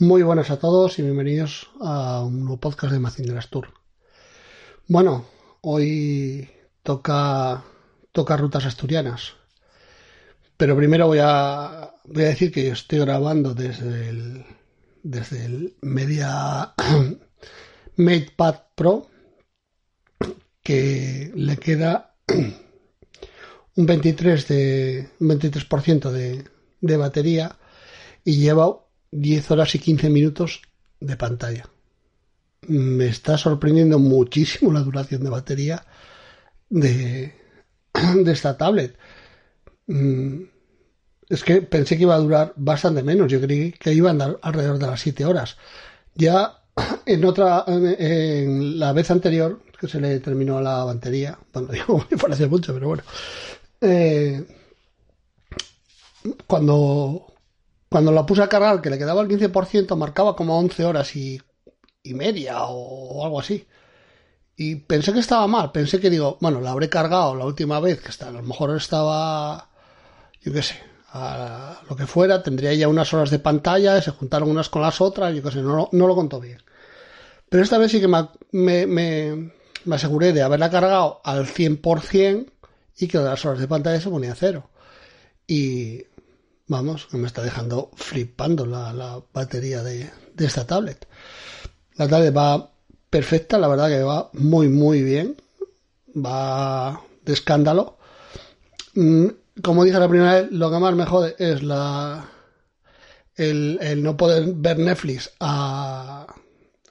Muy buenas a todos y bienvenidos a un nuevo podcast de Macinderas Tour. Bueno, hoy toca, toca rutas asturianas. Pero primero voy a, voy a decir que estoy grabando desde el, desde el Media MatePad Pro que le queda un 23 de un 23% de, de batería y lleva 10 horas y 15 minutos de pantalla. Me está sorprendiendo muchísimo la duración de batería de, de esta tablet. Mm, es que pensé que iba a durar bastante menos. Yo creí que iba a andar alrededor de las 7 horas. Ya en otra, en, la vez anterior, que se le terminó la batería, bueno, digo, me parece mucho, pero bueno. Eh, cuando, cuando la puse a cargar, que le quedaba el 15%, marcaba como 11 horas y, media o, algo así. Y pensé que estaba mal, pensé que digo, bueno, la habré cargado la última vez, que está, a lo mejor estaba, yo qué sé, a lo que fuera, tendría ya unas horas de pantalla, se juntaron unas con las otras, yo qué sé, no, no lo contó bien. Pero esta vez sí que me aseguré de haberla cargado al 100% y que las horas de pantalla se ponía cero. Y vamos, me está dejando flipando la, batería de, esta tablet. La tablet va perfecta, la verdad que va muy, muy bien. Va de escándalo. Mm, como dije la primera vez, lo que más me jode es la el, el no poder ver Netflix a,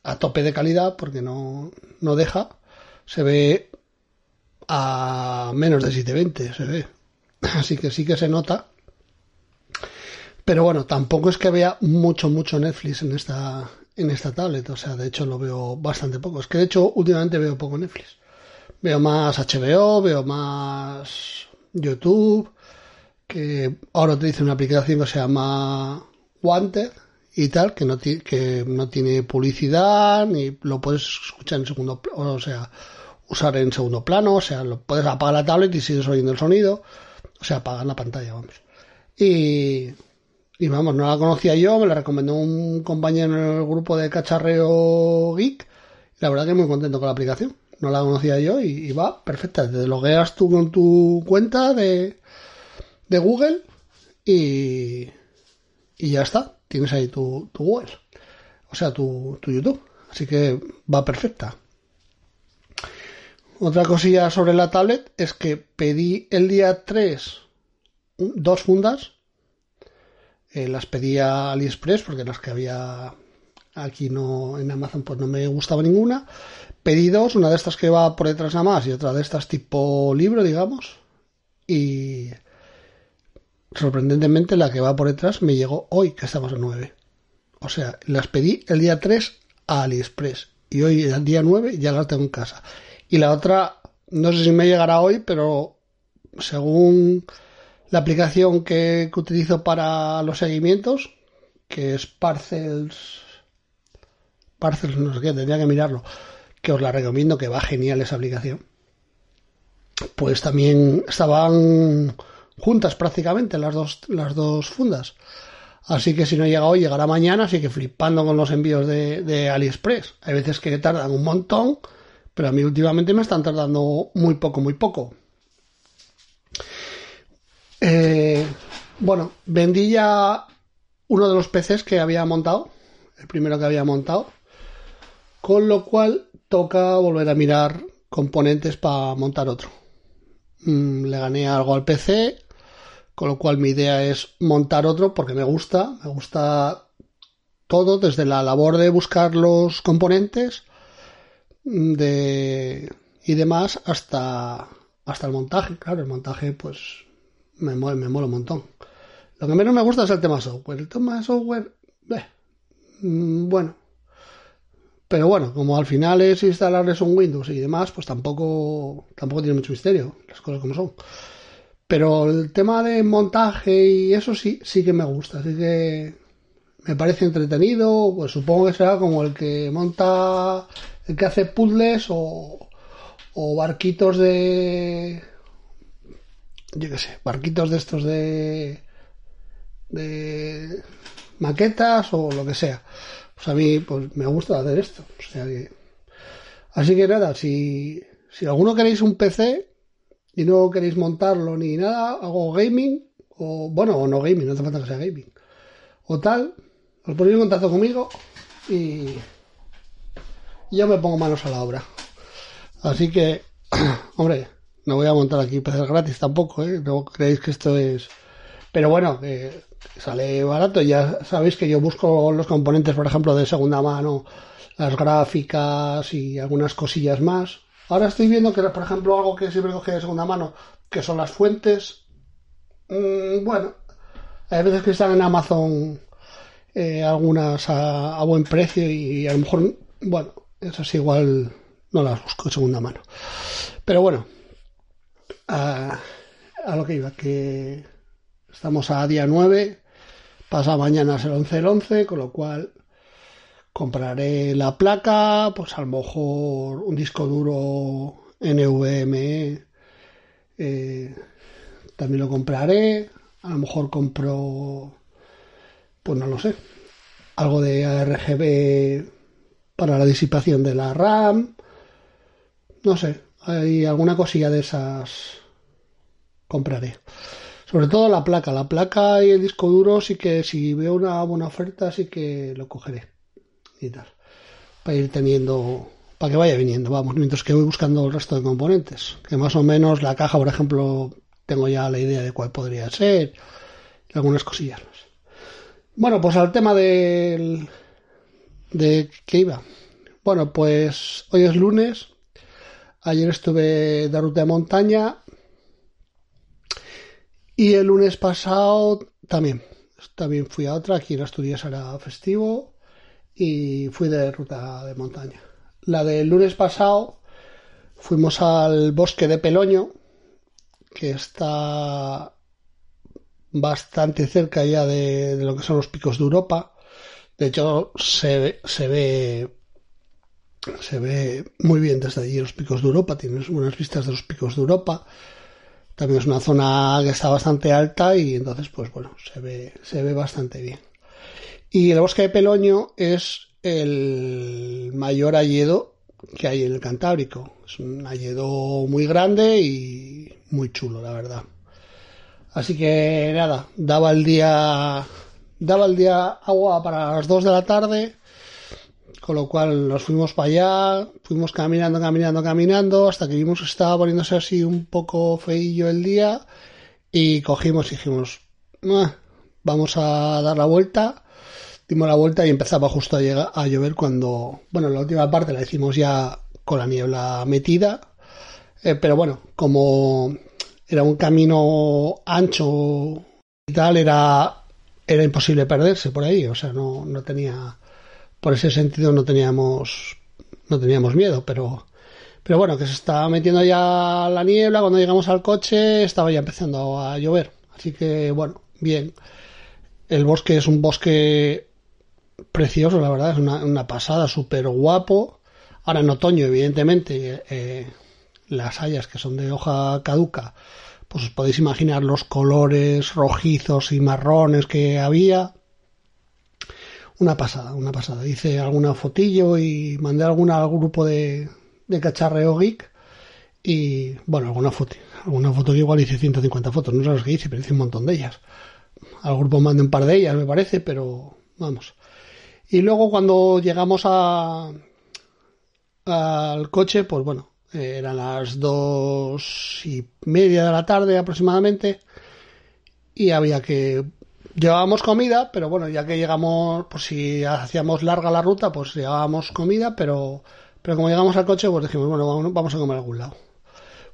a tope de calidad porque no, no deja. Se ve a menos de 720, se ve. Así que sí que se nota. Pero bueno, tampoco es que vea mucho, mucho Netflix en esta, en esta tablet. O sea, de hecho lo veo bastante poco. Es que de hecho últimamente veo poco Netflix. Veo más HBO, veo más YouTube, que ahora utilizo una aplicación que se llama Wanted y tal, que no, que no tiene publicidad, ni lo puedes escuchar en segundo o sea, usar en segundo plano, o sea, lo puedes apagar la tablet y sigues oyendo el sonido, o sea, apagar la pantalla, vamos. Y, y vamos, no la conocía yo, me la recomendó un compañero en el grupo de cacharreo geek, la verdad que muy contento con la aplicación. No la conocía yo y, va perfecta. Te logueas tú con tu cuenta de, de Google y, y ya está tienes ahí tu, tu Google, o sea, tu, tu YouTube. Así que va perfecta. Otra cosilla sobre la tablet es que pedí el día 3 dos fundas. Eh, las pedí a AliExpress porque las que había aquí no en Amazon pues no me gustaba ninguna. Pedí dos, una de estas que va por detrás nada más y otra de estas tipo libro, digamos. Y sorprendentemente la que va por detrás me llegó hoy, que estamos a 9. O sea, las pedí el día 3 a AliExpress y hoy, el día 9, ya las tengo en casa. Y la otra, no sé si me llegará hoy, pero según la aplicación que, utilizo para los seguimientos, que es Parcels, Parcels, no sé qué, tendría que mirarlo, que os la recomiendo, que va genial esa aplicación. Pues también estaban juntas prácticamente las dos, las dos fundas. Así que si no llega hoy, llegará mañana, así que flipando con los envíos de, AliExpress. Hay veces que tardan un montón, pero a mí últimamente me están tardando muy poco, muy poco. Eh, bueno, vendí ya uno de los PCs que había montado, el primero que había montado, con lo cual toca volver a mirar componentes para montar otro. Mm, le gané algo al PC, con lo cual mi idea es montar otro porque me gusta, me gusta todo, desde la labor de buscar los componentes, de, y demás hasta, hasta el montaje. Claro, el montaje pues me mola, me mola un montón. Lo que menos me gusta es el tema software. El tema software, mm, bueno. Pero bueno, como al final es instalarles un Windows y demás, pues tampoco, tampoco tiene mucho misterio, las cosas como son. Pero el tema de montaje y eso sí, sí que me gusta. Así que me parece entretenido. Pues supongo que será como el que monta, el que hace puzzles o, barquitos de. Yo qué sé, barquitos de estos de. de maquetas o lo que sea. Pues a mí pues me gusta hacer esto. O sea que. Así que nada, si, si alguno queréis un PC y no queréis montarlo ni nada, hago gaming, o bueno, o no gaming, no hace falta que sea gaming, o tal, os ponéis en contacto conmigo y yo me pongo manos a la obra. Así que, hombre, no voy a montar aquí PCs gratis tampoco, ¿eh? No creéis que esto es... Pero bueno, sale barato. Ya sabéis que yo busco los componentes, por ejemplo, de segunda mano, las gráficas y algunas cosillas más. Ahora estoy viendo que, por ejemplo, algo que siempre cogí de segunda mano, que son las fuentes. Mm, bueno, hay veces que están en Amazon eh, algunas a, buen precio y, a lo mejor, bueno, eso es igual no las busco de segunda mano. Pero bueno, a, lo que iba, que estamos a día 9, pasa mañana es el 11 del 11, con lo cual compraré la placa, pues a lo mejor un disco duro NVMe, eh, también lo compraré, a lo mejor compro, pues no lo sé, algo de ARGB para la disipación de la RAM, no sé, hay alguna cosilla de esas compraré. Sobre todo la placa, la placa y el disco duro sí que si veo una buena oferta sí que lo cogeré y tal. Para ir teniendo, para que vaya viniendo, vamos, mientras que voy buscando el resto de componentes. Que más o menos la caja, por ejemplo, tengo ya la idea de cuál podría ser, algunas cosillas Bueno, pues al tema del, de qué iba. Bueno, pues hoy es lunes Ayer estuve de ruta de montaña y el lunes pasado también. También fui a otra, aquí en Asturias era festivo y fui de ruta de montaña. La del lunes pasado fuimos al bosque de Peloño, que está bastante cerca ya de, de, lo que son los picos de Europa. De hecho, se, se ve se ve muy bien desde allí los picos de Europa, tienes buenas vistas de los picos de Europa. También es una zona que está bastante alta y entonces, pues bueno, se ve, se ve bastante bien. Y el bosque de Peloño es el mayor hayedo que hay en el Cantábrico. Es un hayedo muy grande y muy chulo, la verdad. Así que nada, daba el día, daba el día agua para las 2 de la tarde con lo cual nos fuimos para allá, fuimos caminando, caminando, caminando, hasta que vimos que estaba poniéndose así un poco feillo el día y cogimos y dijimos, vamos a dar la vuelta. Dimos la vuelta y empezaba justo a, llegar, a llover cuando, bueno, la última parte la hicimos ya con la niebla metida, eh, pero bueno, como era un camino ancho y tal, era, era imposible perderse por ahí, o sea, no, no tenía por ese sentido no teníamos no teníamos miedo, pero pero bueno, que se estaba metiendo ya la niebla, cuando llegamos al coche estaba ya empezando a llover, así que bueno, bien. El bosque es un bosque precioso, la verdad, es una, pasada, súper guapo. Ahora en otoño, evidentemente, eh, las hayas que son de hoja caduca, pues os podéis imaginar los colores rojizos y marrones que había. Una pasada, una pasada. Hice alguna fotillo y mandé alguna al grupo de, de cacharreo geek. Y bueno, alguna foto. Alguna foto que igual hice 150 fotos. No sé las que hice, pero hice un montón de ellas. Al grupo mandé un par de ellas, me parece, pero vamos. Y luego cuando llegamos a al coche, pues bueno, eran las dos y media de la tarde aproximadamente. Y había que Llevábamos comida, pero bueno, ya que llegamos, pues si hacíamos larga la ruta, pues llevábamos comida, pero Pero como llegamos al coche, pues dijimos, bueno, vamos a comer algún lado.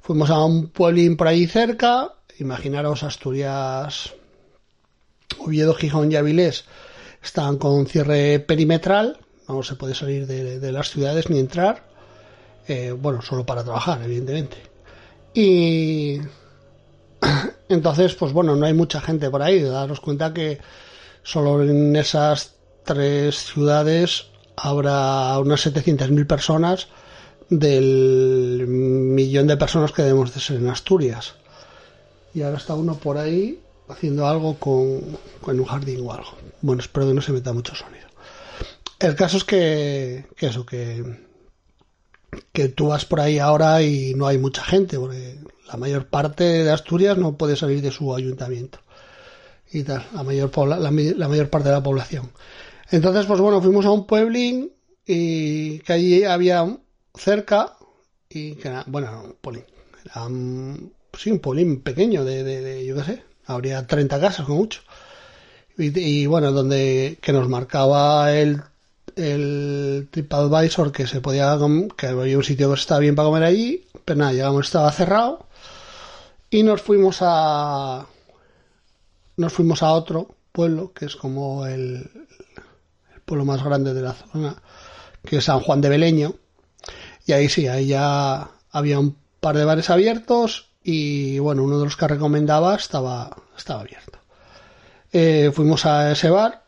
Fuimos a un pueblín por ahí cerca, imaginaros Asturias, Oviedo, Gijón y Avilés, están con cierre perimetral, no se puede salir de, las ciudades ni entrar, eh, bueno, solo para trabajar, evidentemente. Y entonces, pues bueno, no hay mucha gente por ahí, daros cuenta que solo en esas tres ciudades habrá unas 700.000 personas del millón de personas que debemos de ser en Asturias. Y ahora está uno por ahí haciendo algo con, un jardín o algo. Bueno, espero que no se meta mucho sonido. El caso es que, eso, que, que tú vas por ahí ahora y no hay mucha gente, porque la mayor parte de Asturias no puede salir de su ayuntamiento. Y tal, la mayor, la, mayor parte de la población. Entonces, pues bueno, fuimos a un pueblín y que allí había cerca y que era, bueno, un pueblín, era sí, un pueblín pequeño de, de, yo qué sé, habría 30 casas con mucho. Y, bueno, donde que nos marcaba el, el TripAdvisor que se podía, que había un sitio que estaba bien para comer allí, pero nada, llegamos, estaba cerrado y nos fuimos a, nos fuimos a otro pueblo que es como el, el pueblo más grande de la zona, que es San Juan de Beleño. Y ahí sí, ahí ya había un par de bares abiertos y bueno, uno de los que recomendaba estaba, estaba abierto. Eh, fuimos a ese bar,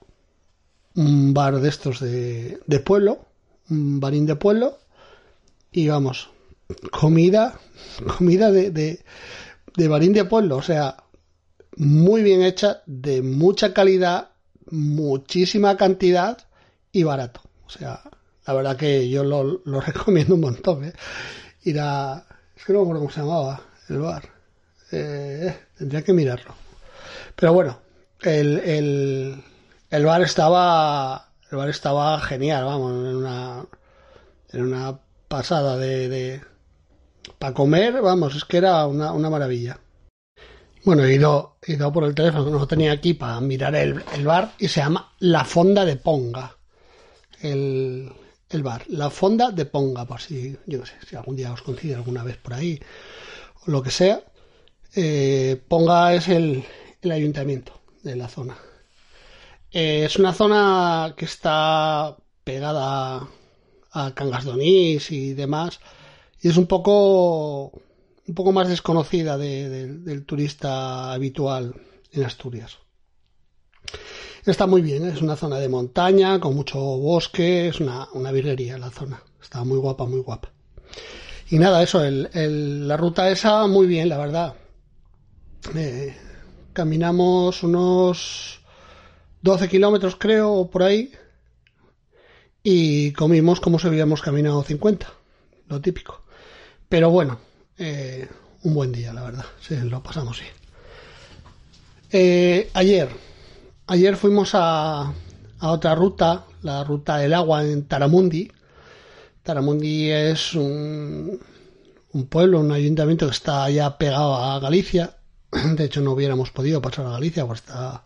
un bar de estos de, de pueblo, un barín de pueblo, y vamos, comida, comida de, de, de barín de pueblo, o sea, muy bien hecha, de mucha calidad, muchísima cantidad y barato. O sea, la verdad que yo lo, recomiendo un montón. ¿eh? Ir a... Es que no me acuerdo cómo se llamaba el bar. Eh, tendría que mirarlo. Pero bueno, el, el, el bar estaba... El bar estaba genial, vamos, en una, en una pasada de, de para comer, vamos, es que era una, una maravilla. Bueno, he ido, he ido por el teléfono que no tenía aquí para mirar el, bar y se llama La Fonda de Ponga. El, bar, La Fonda de Ponga, por si, yo no sé, si algún día os coincide alguna vez por ahí lo que sea. Eh, Ponga es el, ayuntamiento de la zona. Eh, es una zona que está pegada a Cangas de y demás y es un poco un poco más desconocida del turista habitual en Asturias. Está muy bien, es una zona de montaña, con mucho bosque, es una, una la zona. Está muy guapa, muy guapa. Y nada, eso, la ruta esa muy bien, la verdad. Eh, caminamos unos 12 kilómetros, creo, por ahí. Y comimos como si hubiéramos caminado 50, lo típico. Pero bueno, eh, un buen día, la verdad. Sí, lo pasamos bien. Eh, ayer, ayer fuimos a, a otra ruta, la ruta del agua en Taramundi. Taramundi es un, un pueblo, un ayuntamiento que está ya pegado a Galicia. De hecho, no hubiéramos podido pasar a Galicia porque está,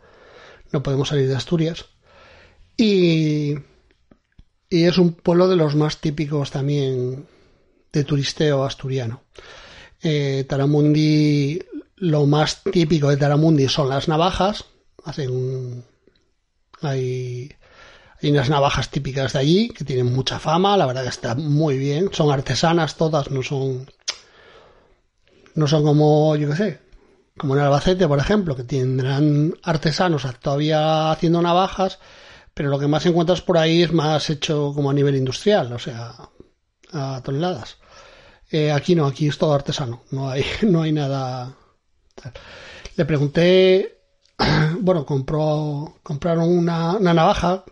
no podemos salir de Asturias. Y, y es un pueblo de los más típicos también de turisteo asturiano. Eh, Taramundi, lo más típico de Taramundi son las navajas. Hacen hay, hay unas navajas típicas de allí que tienen mucha fama, la verdad que está muy bien. Son artesanas todas, no son no son como, yo qué sé, como en Albacete, por ejemplo, que tendrán artesanos todavía haciendo navajas, pero lo que más encuentras por ahí es más hecho como a nivel industrial, o sea, a toneladas. Eh, aquí no, aquí es todo artesano, no hay, no hay nada. Le pregunté, bueno, compró, compraron una, navaja,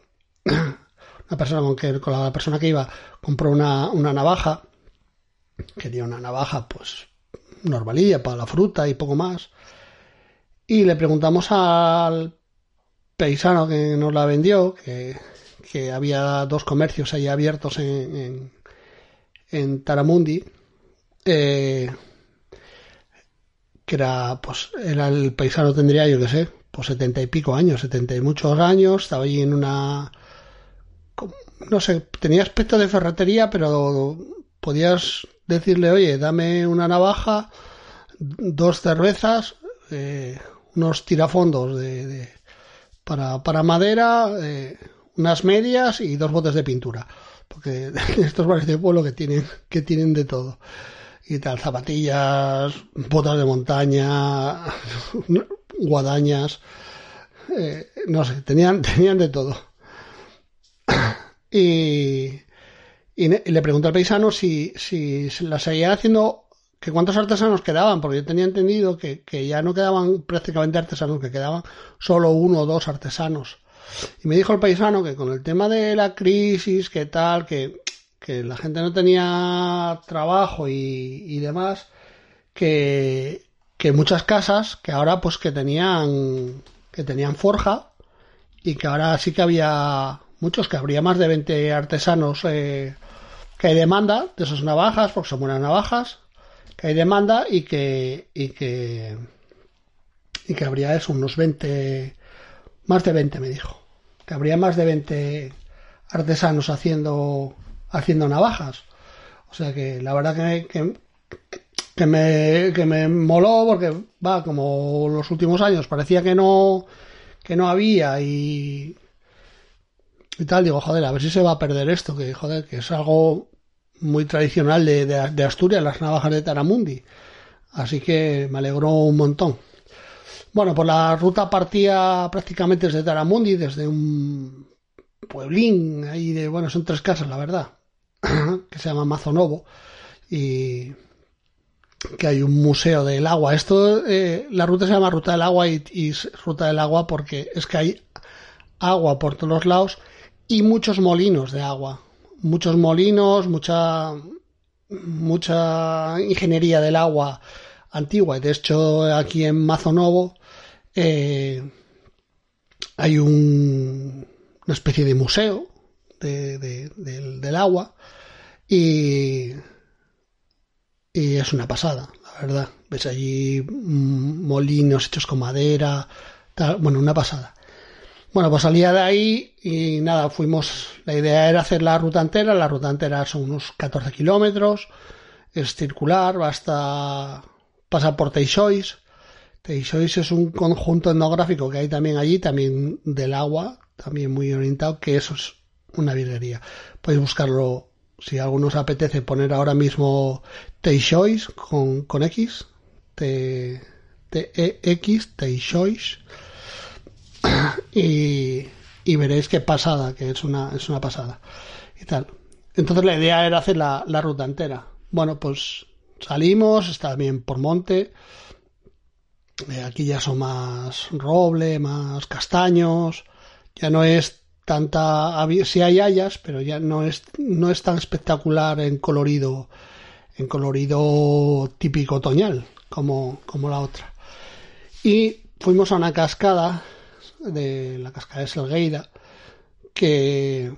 una persona con que, con la persona que iba, compró una, una navaja, quería una navaja, pues, normalilla para la fruta y poco más. Y le preguntamos al paisano que nos la vendió, que, que había dos comercios ahí abiertos en, en, en Taramundi, eh, que era, pues, era el paisano tendría, yo que sé, pues setenta y pico años, setenta y muchos años, estaba allí en una, no sé, tenía aspecto de ferretería, pero podías decirle, oye, dame una navaja, dos cervezas, eh, unos tirafondos de, para, para, madera, eh, unas medias y dos botes de pintura. Porque estos bares de pueblo que tienen, que tienen de todo. Y tal, zapatillas, botas de montaña, guadañas, eh, no sé, tenían, tenían de todo. Y, y, le pregunté al paisano si, si la seguía haciendo, que cuántos artesanos quedaban, porque yo tenía entendido que, que ya no quedaban prácticamente artesanos, que quedaban solo uno o dos artesanos. Y me dijo el paisano que con el tema de la crisis, que tal, que, que la gente no tenía trabajo y, y demás, que, que muchas casas, que ahora pues que tenían, que tenían forja, y que ahora sí que había muchos, que habría más de 20 artesanos eh, que hay demanda de esas navajas, porque son buenas navajas, que hay demanda y que, y que, y que habría eso, unos 20, más de 20 me dijo, que habría más de 20 artesanos haciendo, haciendo navajas. O sea que la verdad que, que, que me, que me moló porque va como los últimos años parecía que no que no había y y tal, digo, joder, a ver si se va a perder esto, que joder, que es algo muy tradicional de, Asturias, las navajas de Taramundi. Así que me alegró un montón. Bueno, pues la ruta partía prácticamente desde Taramundi, desde un pueblín ahí de, bueno, son tres casas, la verdad, que se llama Mazonovo, y que hay un museo del agua. Esto, eh, la ruta se llama Ruta del Agua y, y, Ruta del Agua porque es que hay agua por todos los lados y muchos molinos de agua. Muchos molinos, mucha, mucha ingeniería del agua antigua. De hecho, aquí en Mazonovo eh, hay un, una especie de museo de, del, agua y, es una pasada, la verdad. Ves allí molinos hechos con madera, tal, bueno, una pasada. Bueno, pues salía de ahí y nada, fuimos, la idea era hacer la ruta entera, la ruta entera son unos 14 kilómetros, es circular, basta pasar por Teixois. Teixois es un conjunto etnográfico que hay también allí, también del agua, también muy orientado, que eso es una virguería. Podéis buscarlo si alguno os apetece poner ahora mismo Teixois con, con X, T, T E X, Teixois y, veréis qué pasada, que es una, es una pasada. Y tal. Entonces la idea era hacer la, la ruta entera. Bueno, pues salimos, está bien por monte. Eh, aquí ya son más roble, más castaños. Ya no es tanta. Sí hay hayas, pero ya no es, no es tan espectacular en colorido, en colorido típico otoñal como, como la otra. Y fuimos a una cascada de la cascada de Selgueira, que,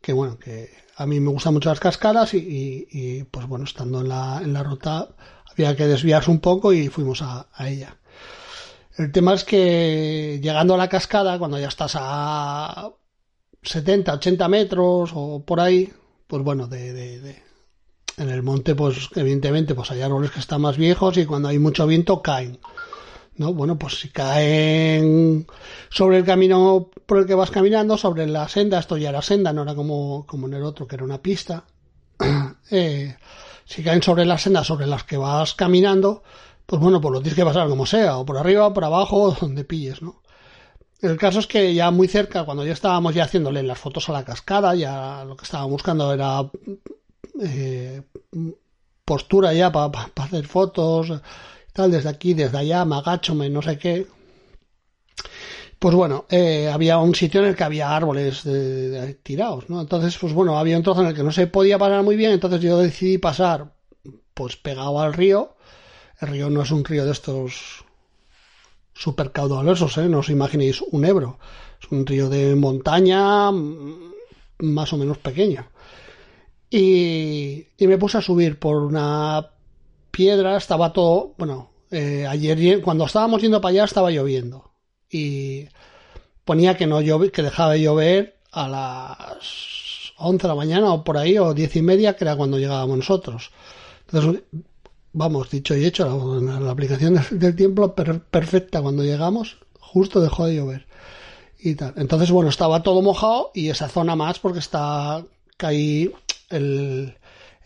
que bueno, que a mí me gustan mucho las cascadas y, y, pues bueno, estando en la, en la ruta había que desviarse un poco y fuimos a, a, ella. El tema es que llegando a la cascada, cuando ya estás a 70, 80 metros o por ahí, pues bueno, de, de, de en el monte, pues evidentemente, pues hay árboles que están más viejos y cuando hay mucho viento caen. ¿No? Bueno, pues si caen sobre el camino por el que vas caminando, sobre la senda, esto ya era senda, no era como, como en el otro, que era una pista. eh, si caen sobre la senda sobre las que vas caminando, pues bueno, pues lo tienes que pasar como sea, o por arriba, o por abajo, donde pilles, ¿no? El caso es que ya muy cerca, cuando ya estábamos ya haciéndole las fotos a la cascada, ya lo que estábamos buscando era eh, postura ya para pa, hacer fotos, tal, desde aquí, desde allá, me agacho, me no sé qué. Pues bueno, eh, había un sitio en el que había árboles de, tirados, ¿no? Entonces, pues bueno, había un trozo en el que no se podía pasar muy bien, entonces yo decidí pasar, pues pegado al río. El río no es un río de estos super caudalosos, ¿eh? No os imaginéis un Ebro. Es un río de montaña más o menos pequeño. Y, y me puse a subir por una piedra, estaba todo, bueno, eh, ayer cuando estábamos yendo para allá estaba lloviendo y ponía que no llove, que dejaba de llover a las 11 de la mañana o por ahí, o diez y media, que era cuando llegábamos nosotros. Entonces, vamos, dicho y hecho, la, aplicación del, tiempo perfecta cuando llegamos, justo dejó de llover. Y tal. Entonces, bueno, estaba todo mojado y esa zona más porque está caí el,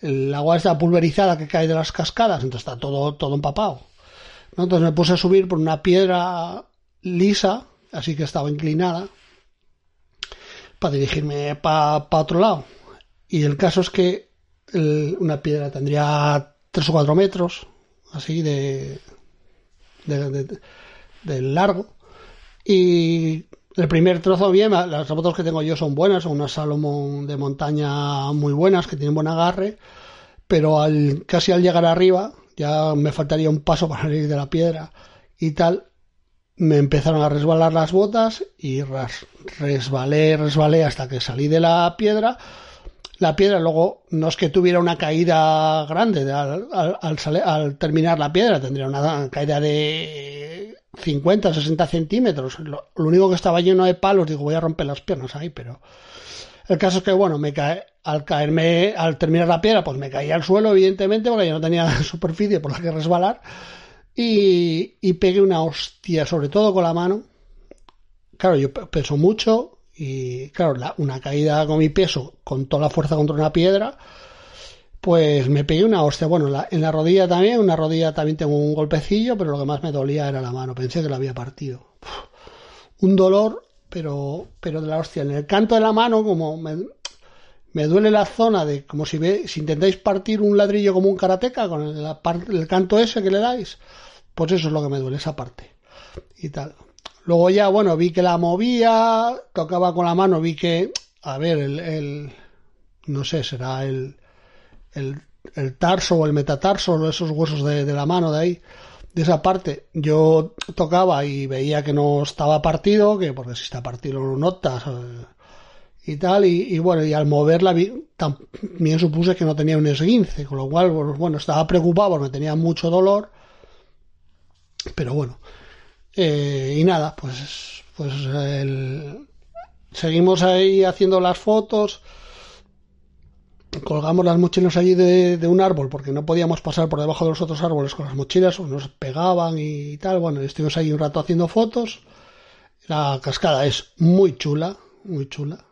el agua está pulverizada que cae de las cascadas, entonces está todo, todo empapado. Entonces me puse a subir por una piedra lisa, así que estaba inclinada, para dirigirme para otro lado. Y el caso es que una piedra tendría tres o cuatro metros, así de, de, largo. Y el primer trozo bien, las fotos que tengo yo son buenas, son unas Salomon de montaña muy buenas, que tienen buen agarre, pero al, casi al llegar arriba, ya me faltaría un paso para salir de la piedra y tal, me empezaron a resbalar las botas y resbalé, resbalé hasta que salí de la piedra. La piedra luego no es que tuviera una caída grande al, al, terminar la piedra, tendría una caída de 50, 60 centímetros. Lo, único que estaba lleno de palos, digo, voy a romper las piernas ahí, pero el caso es que, bueno, me cae, al caerme, al terminar la piedra, pues me caí al suelo, evidentemente, porque yo no tenía superficie por la que resbalar y, pegué una hostia, sobre todo con la mano. Claro, yo peso mucho y, claro, una caída con mi peso, con toda la fuerza contra una piedra, pues me pegué una hostia. Bueno, en la rodilla también, una rodilla también tengo un golpecillo, pero lo que más me dolía era la mano. Pensé que la había partido. un dolor, pero, pero de la hostia. En el canto de la mano, como me, me duele la zona de como si, ve, si intentáis partir un ladrillo como un karateca con el, el canto ese que le dais pues eso es lo que me duele, esa parte. Y tal. Luego ya, bueno, vi que la movía, tocaba con la mano, vi que, a ver, el, no sé, será el, el, el, tarso o el metatarso, esos huesos de, la mano de ahí, de esa parte, yo tocaba y veía que no estaba partido, que porque si está partido lo notas eh, y tal, y, bueno, y al moverla también supuse que no tenía un esguince, con lo cual, bueno, estaba preocupado porque tenía mucho dolor pero bueno. Eh, y nada, pues, pues seguimos ahí haciendo las fotos. Colgamos las mochilas allí de, un árbol porque no podíamos pasar por debajo de los otros árboles con las mochilas o nos pegaban y tal. Bueno, estuvimos ahí un rato haciendo fotos. La cascada es muy chula, muy chula.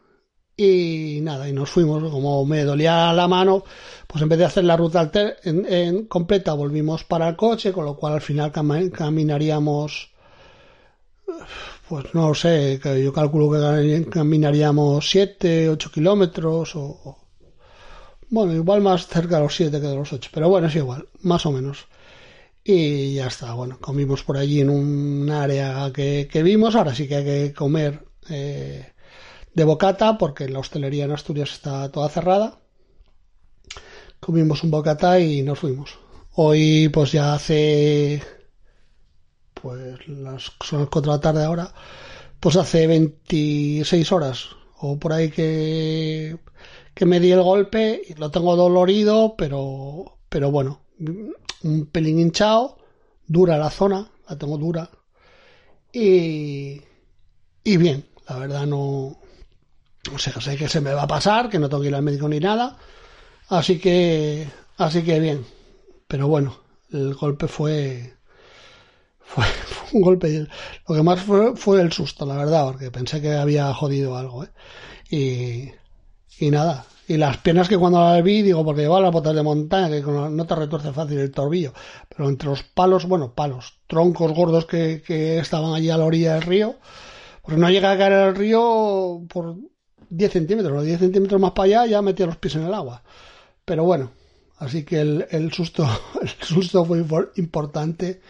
Y nada, y nos fuimos. Como me dolía la mano, pues en vez de hacer la ruta en, completa, volvimos para el coche, con lo cual al final caminaríamos, pues no sé, yo calculo que caminaríamos 7, 8 kilómetros o, bueno, igual más cerca de los 7 que de los 8, pero bueno, es igual, más o menos. Y ya está, bueno, comimos por allí en un área que, vimos, ahora sí que hay que comer. Eh, de bocata, porque la hostelería en Asturias está toda cerrada. Comimos un bocata y nos fuimos. Hoy, pues ya hace. Pues las, son las 4 de la tarde ahora. Pues hace 26 horas o por ahí que, que me di el golpe y lo tengo dolorido, pero, pero bueno, un pelín hinchado, dura la zona, la tengo dura y, y bien, la verdad no, o sea, sé que se me va a pasar, que no tengo que ir al médico ni nada. Así que, así que bien. Pero bueno, el golpe fue, fue, un golpe. Lo que más fue, fue el susto, la verdad, porque pensé que había jodido algo, ¿eh? Y, y nada. Y las piernas que cuando las vi, digo, porque llevaba las botas de montaña, que no te retuerce fácil el torbillo. Pero entre los palos, bueno, palos, troncos gordos que, que estaban allí a la orilla del río, pues no llega a caer el río por 10 centímetros, los 10 centímetros más para allá ya metía los pies en el agua. Pero bueno, así que el, susto, el susto fue importante,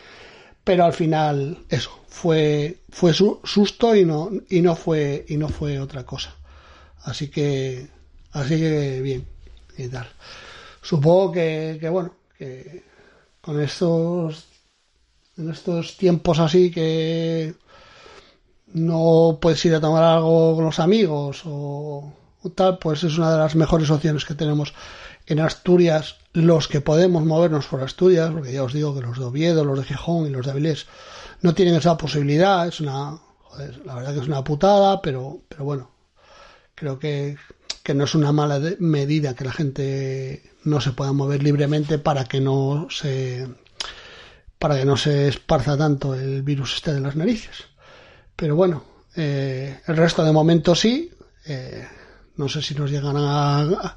pero al final eso, fue, fue su, susto y no, y no fue, y no fue otra cosa. Así que, así que bien, y tal. Supongo que, que bueno, que con estos, en estos tiempos así que no puedes ir a tomar algo con los amigos o, tal, pues es una de las mejores opciones que tenemos en Asturias, los que podemos movernos por Asturias, porque ya os digo que los de Oviedo, los de Gijón y los de Avilés no tienen esa posibilidad, es una, joder, la verdad que es una putada, pero, pero bueno, creo que, que no es una mala medida que la gente no se pueda mover libremente para que no se para que no se esparza tanto el virus este de las narices. Pero bueno, eh, el resto de momento sí. Eh, no sé si nos llegan a,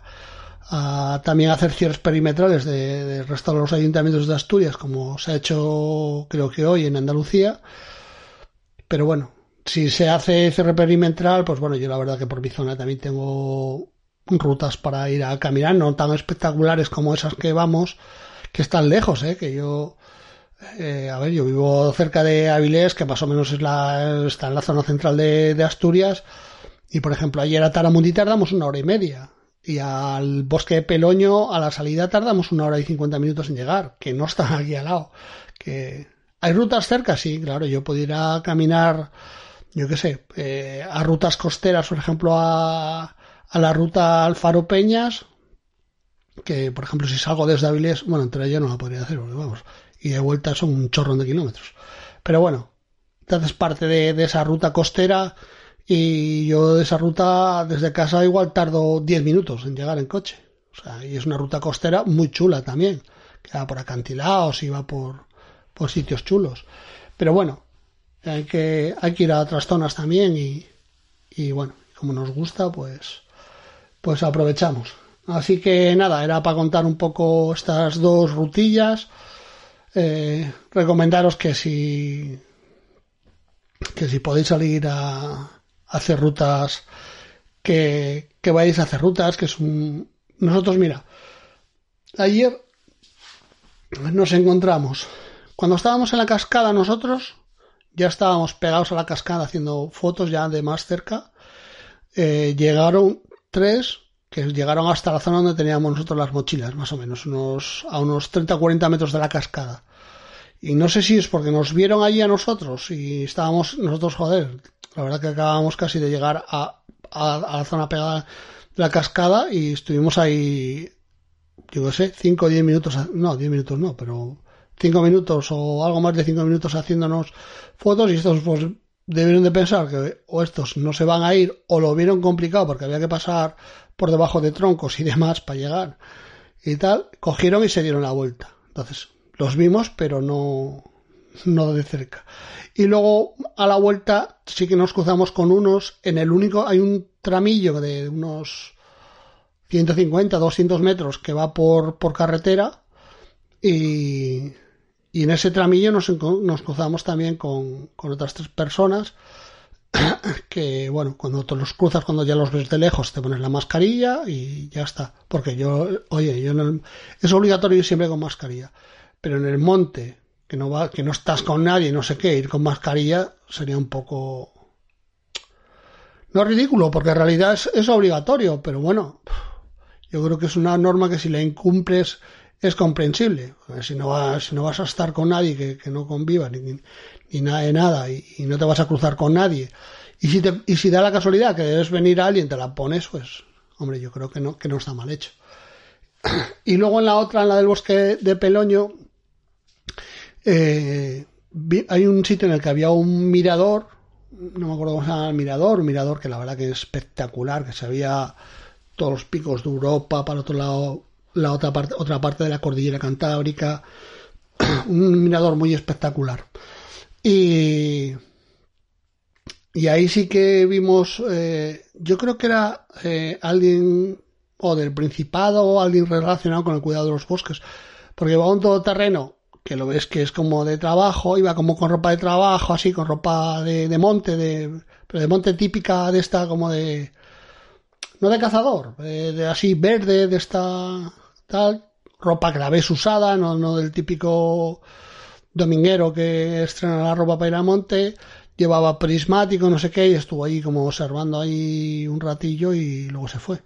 a, también hacer cierres perimetrales del de resto de los ayuntamientos de Asturias, como se ha hecho creo que hoy en Andalucía. Pero bueno, si se hace cierre perimetral, pues bueno, yo la verdad que por mi zona también tengo rutas para ir a caminar, no tan espectaculares como esas que vamos, que están lejos, ¿eh? que yo eh, a ver, yo vivo cerca de Avilés, que más o menos es la, está en la zona central de, Asturias. Y por ejemplo, ayer a Taramundi tardamos una hora y media. Y al bosque de Peloño, a la salida, tardamos una hora y cincuenta minutos en llegar, que no está aquí al lado. Que hay rutas cerca, sí, claro. Yo puedo ir a caminar, yo qué sé, eh, a rutas costeras, por ejemplo, a, a la ruta Alfaro Peñas, que por ejemplo, si salgo desde Avilés, bueno, entre ellos no la podría hacer, porque vamos, y de vuelta son un chorrón de kilómetros. Pero bueno, entonces parte de, esa ruta costera y yo de esa ruta desde casa igual tardo 10 minutos en llegar en coche. O sea, y es una ruta costera muy chula también, que va por acantilados y va por, por sitios chulos. Pero bueno, hay que, hay que ir a otras zonas también y, y bueno, como nos gusta, pues, pues aprovechamos. Así que nada, era para contar un poco estas dos rutillas eh, recomendaros que si que si podéis salir a, hacer rutas que, que vayáis a hacer rutas que es un nosotros mira ayer nos encontramos cuando estábamos en la cascada nosotros ya estábamos pegados a la cascada haciendo fotos ya de más cerca eh, llegaron tres que llegaron hasta la zona donde teníamos nosotros las mochilas, más o menos, unos, a unos 30 o 40 metros de la cascada. Y no sé si es porque nos vieron allí a nosotros y estábamos nosotros, joder, la verdad que acabamos casi de llegar a, a, la zona pegada de la cascada y estuvimos ahí, yo qué sé, 5 o 10 minutos, no, 10 minutos no, pero 5 minutos o algo más de 5 minutos haciéndonos fotos y estos pues debieron de pensar que o estos no se van a ir o lo vieron complicado porque había que pasar por debajo de troncos y demás para llegar y tal, cogieron y se dieron la vuelta. Entonces, los vimos, pero no, no de cerca. Y luego a la vuelta sí que nos cruzamos con unos, en el único, hay un tramillo de unos 150, 200 metros que va por, por carretera y, y en ese tramillo nos, nos cruzamos también con, con otras tres personas que bueno, cuando te los cruzas, cuando ya los ves de lejos, te pones la mascarilla y ya está. Porque yo, oye, yo no, es obligatorio ir siempre con mascarilla. Pero en el monte, que no va, que no estás con nadie, no sé qué, ir con mascarilla sería un poco no ridículo, porque en realidad es, obligatorio, pero bueno, yo creo que es una norma que si la incumples es comprensible. Si no, vas, si no vas a estar con nadie que, que no conviva, ni, y nada de nada y, no te vas a cruzar con nadie y si te, y si da la casualidad que debes venir a alguien te la pones pues hombre yo creo que no que no está mal hecho y luego en la otra en la del bosque de Peloño eh, hay un sitio en el que había un mirador no me acuerdo cómo se llama el mirador un mirador que la verdad que es espectacular que se veía todos los picos de Europa para el otro lado la otra parte otra parte de la cordillera cantábrica un mirador muy espectacular. Y, y ahí sí que vimos, eh, yo creo que era eh, alguien o del Principado o alguien relacionado con el cuidado de los bosques, porque va un todoterreno que lo ves que es como de trabajo, iba como con ropa de trabajo, así, con ropa de, de monte, de, pero de monte típica de esta, como de, no de cazador, de, así verde, de esta, tal, ropa que la ves usada, no, no del típico dominguero que estrena la ropa para ir a monte, llevaba prismático, no sé qué, y estuvo ahí como observando ahí un ratillo y luego se fue.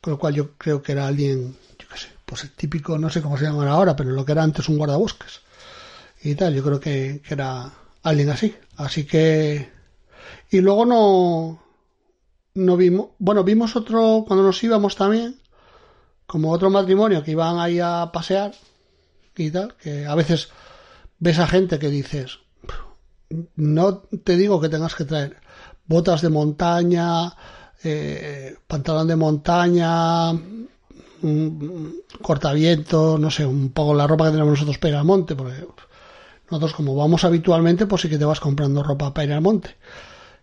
Con lo cual yo creo que era alguien, yo qué sé, pues el típico, no sé cómo se llama ahora, pero lo que era antes un guardabosques. Y tal, yo creo que era alguien así. Así que... Y luego no... No vimos... Bueno, vimos otro, cuando nos íbamos también, como otro matrimonio que iban ahí a pasear y tal, que a veces ves a gente que dices, no te digo que tengas que traer botas de montaña, eh, pantalón de montaña, cortaviento, no sé, un poco la ropa que tenemos nosotros para ir al monte, porque nosotros como vamos habitualmente, pues sí que te vas comprando ropa para ir al monte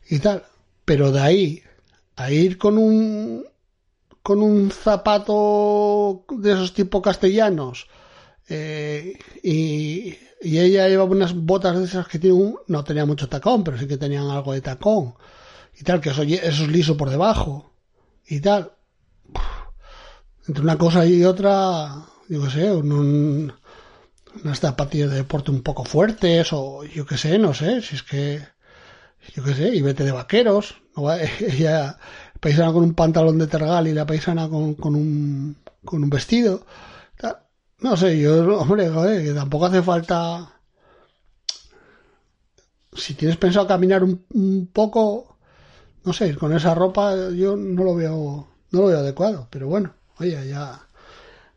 y tal. Pero de ahí a ir con un con un zapato de esos tipo castellanos eh, y, y, ella llevaba unas botas de esas que tienen un, no tenía mucho tacón, pero sí que tenían algo de tacón y tal, que eso, eso es liso por debajo y tal. Entre una cosa y otra, yo qué sé, un, unas zapatillas de deporte un poco fuertes o yo qué sé, no sé, si es que yo qué sé, y vete de vaqueros, ella paisana con un pantalón de tergal y la paisana con, con un con un vestido. No sé, yo, hombre, que tampoco hace falta. Si tienes pensado caminar un, un poco, no sé, con esa ropa yo no lo veo, no lo veo adecuado, pero bueno, oye, ya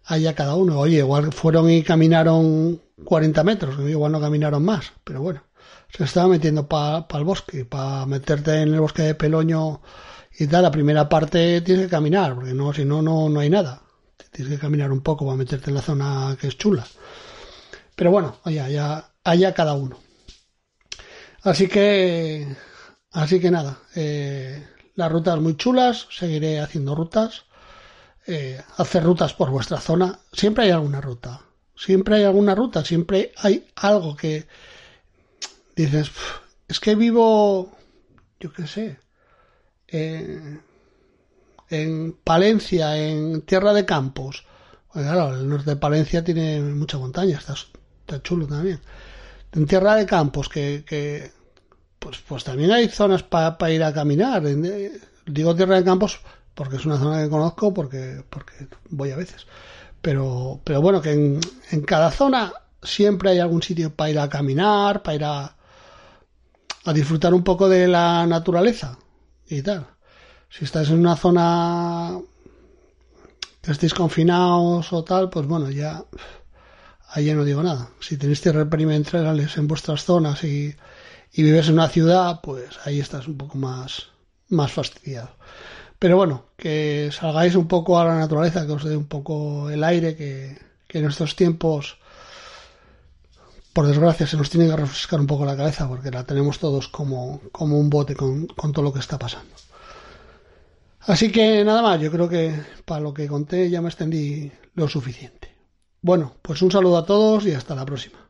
allá cada uno. Oye, igual fueron y caminaron 40 metros, igual no caminaron más, pero bueno, se estaba metiendo para el bosque, para meterte en el bosque de Peloño y tal, la primera parte tienes que caminar, porque no, si no, no, no hay nada. Tienes que caminar un poco para meterte en la zona que es chula. Pero bueno, oye, allá, allá cada uno. Así que, así que nada, eh, las rutas muy chulas, seguiré haciendo rutas eh, hacer rutas por vuestra zona, siempre hay alguna ruta. Siempre hay alguna ruta, siempre hay algo que dices, es que vivo, yo qué sé, en Palencia, en Tierra de Campos. Pues claro, el norte de Palencia tiene mucha montaña, está, está chulo también. En Tierra de Campos, que, que pues, pues también hay zonas para ir a caminar. Eh, digo Tierra de Campos porque es una zona que conozco, porque, porque voy a veces. Pero, pero bueno, que en, en cada zona siempre hay algún sitio para ir a caminar, para ir a, a disfrutar un poco de la naturaleza y tal. Si estás en una zona que estéis confinados o tal, pues bueno, ya ahí ya no digo nada. Si tenéis tierras perimetrales en vuestras zonas y, y vives en una ciudad, pues ahí estás un poco más, más fastidiado. Pero bueno, que salgáis un poco a la naturaleza, que os dé un poco el aire, que, en estos tiempos, por desgracia, se nos tiene que refrescar un poco la cabeza, porque la tenemos todos como, como un bote con, con todo lo que está pasando. Así que nada más, yo creo que para lo que conté ya me extendí lo suficiente. Bueno, pues un saludo a todos y hasta la próxima.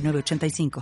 85